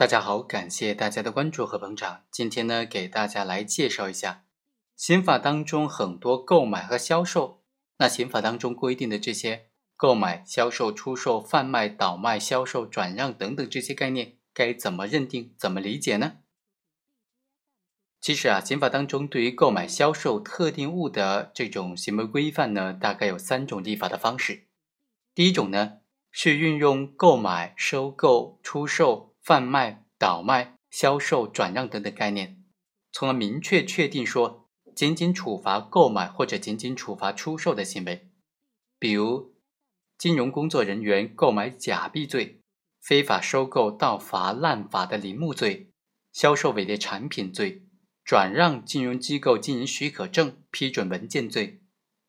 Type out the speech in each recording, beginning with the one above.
大家好，感谢大家的关注和捧场。今天呢，给大家来介绍一下刑法当中很多购买和销售。那刑法当中规定的这些购买、销售、出售、贩卖、倒卖、销售、转让等等这些概念，该怎么认定、怎么理解呢？其实啊，刑法当中对于购买、销售特定物的这种行为规范呢，大概有三种立法的方式。第一种呢，是运用购买、收购、出售。贩卖、倒卖、销售、转让等等概念，从而明确确定说，仅仅处罚购买或者仅仅处罚出售的行为，比如金融工作人员购买假币罪、非法收购盗伐滥伐的林木罪、销售伪劣产品罪、转让金融机构经营许可证批准文件罪、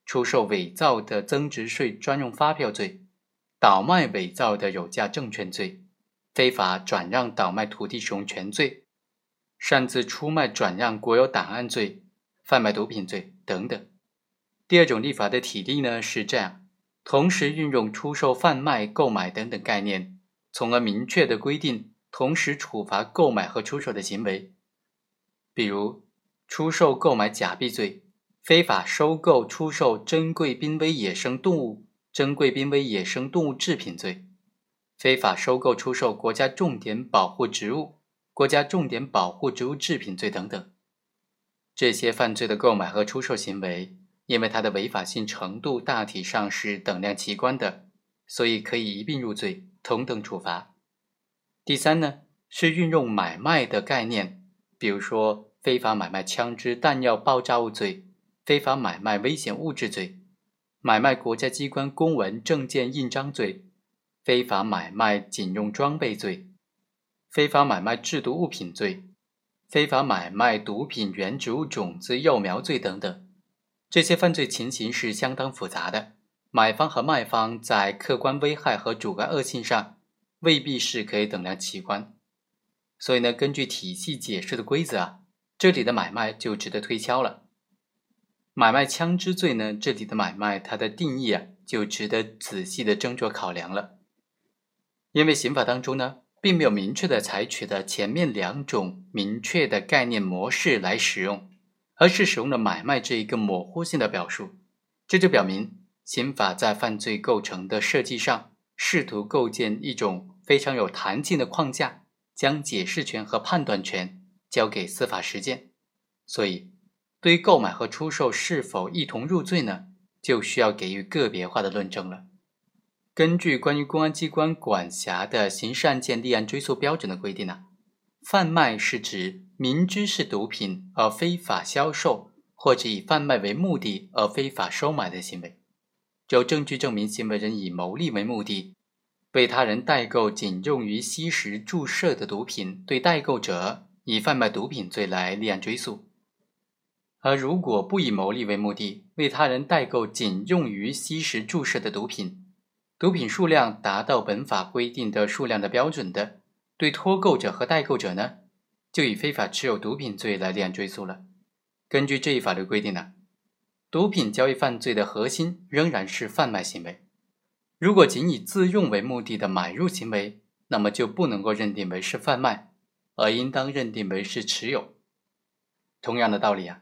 出售伪造的增值税专用发票罪、倒卖伪造的有价证券罪。非法转让倒卖土地使用权罪、擅自出卖转让国有档案罪、贩卖毒品罪等等。第二种立法的体例呢是这样：同时运用出售、贩卖、购买等等概念，从而明确的规定同时处罚购买和出售的行为。比如，出售、购买假币罪、非法收购、出售珍贵濒危野生动物、珍贵濒危野生动物制品罪。非法收购、出售国家重点保护植物、国家重点保护植物制品罪等等，这些犯罪的购买和出售行为，因为它的违法性程度大体上是等量齐观的，所以可以一并入罪，同等处罚。第三呢，是运用买卖的概念，比如说非法买卖枪支、弹药、爆炸物罪、非法买卖危险物质罪、买卖国家机关公文、证件、印章罪。非法买卖警用装备罪、非法买卖制毒物品罪、非法买卖毒品原植物种子、幼苗罪等等，这些犯罪情形是相当复杂的。买方和卖方在客观危害和主观恶性上未必是可以等量齐观，所以呢，根据体系解释的规则啊，这里的买卖就值得推敲了。买卖枪支罪呢，这里的买卖它的定义啊，就值得仔细的斟酌考量了。因为刑法当中呢，并没有明确的采取的前面两种明确的概念模式来使用，而是使用了买卖这一个模糊性的表述，这就表明刑法在犯罪构成的设计上，试图构建一种非常有弹性的框架，将解释权和判断权交给司法实践。所以，对于购买和出售是否一同入罪呢，就需要给予个别化的论证了。根据关于公安机关管辖的刑事案件立案追诉标准的规定呢，贩卖是指明知是毒品而非法销售，或者以贩卖为目的而非法收买的行为。有证据证明行为人以牟利为目的，为他人代购仅用于吸食注射的毒品，对代购者以贩卖毒品罪来立案追诉。而如果不以牟利为目的，为他人代购仅用于吸食注射的毒品，毒品数量达到本法规定的数量的标准的，对托购者和代购者呢，就以非法持有毒品罪来立案追诉了。根据这一法律规定呢，毒品交易犯罪的核心仍然是贩卖行为。如果仅以自用为目的的买入行为，那么就不能够认定为是贩卖，而应当认定为是持有。同样的道理啊，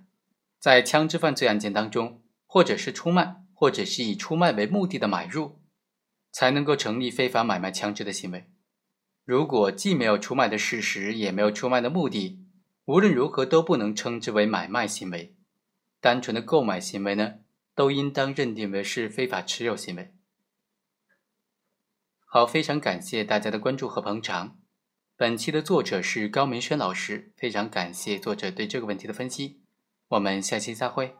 在枪支犯罪案件当中，或者是出卖，或者是以出卖为目的的买入。才能够成立非法买卖枪支的行为。如果既没有出卖的事实，也没有出卖的目的，无论如何都不能称之为买卖行为。单纯的购买行为呢，都应当认定为是非法持有行为。好，非常感谢大家的关注和捧场。本期的作者是高明轩老师，非常感谢作者对这个问题的分析。我们下期再会。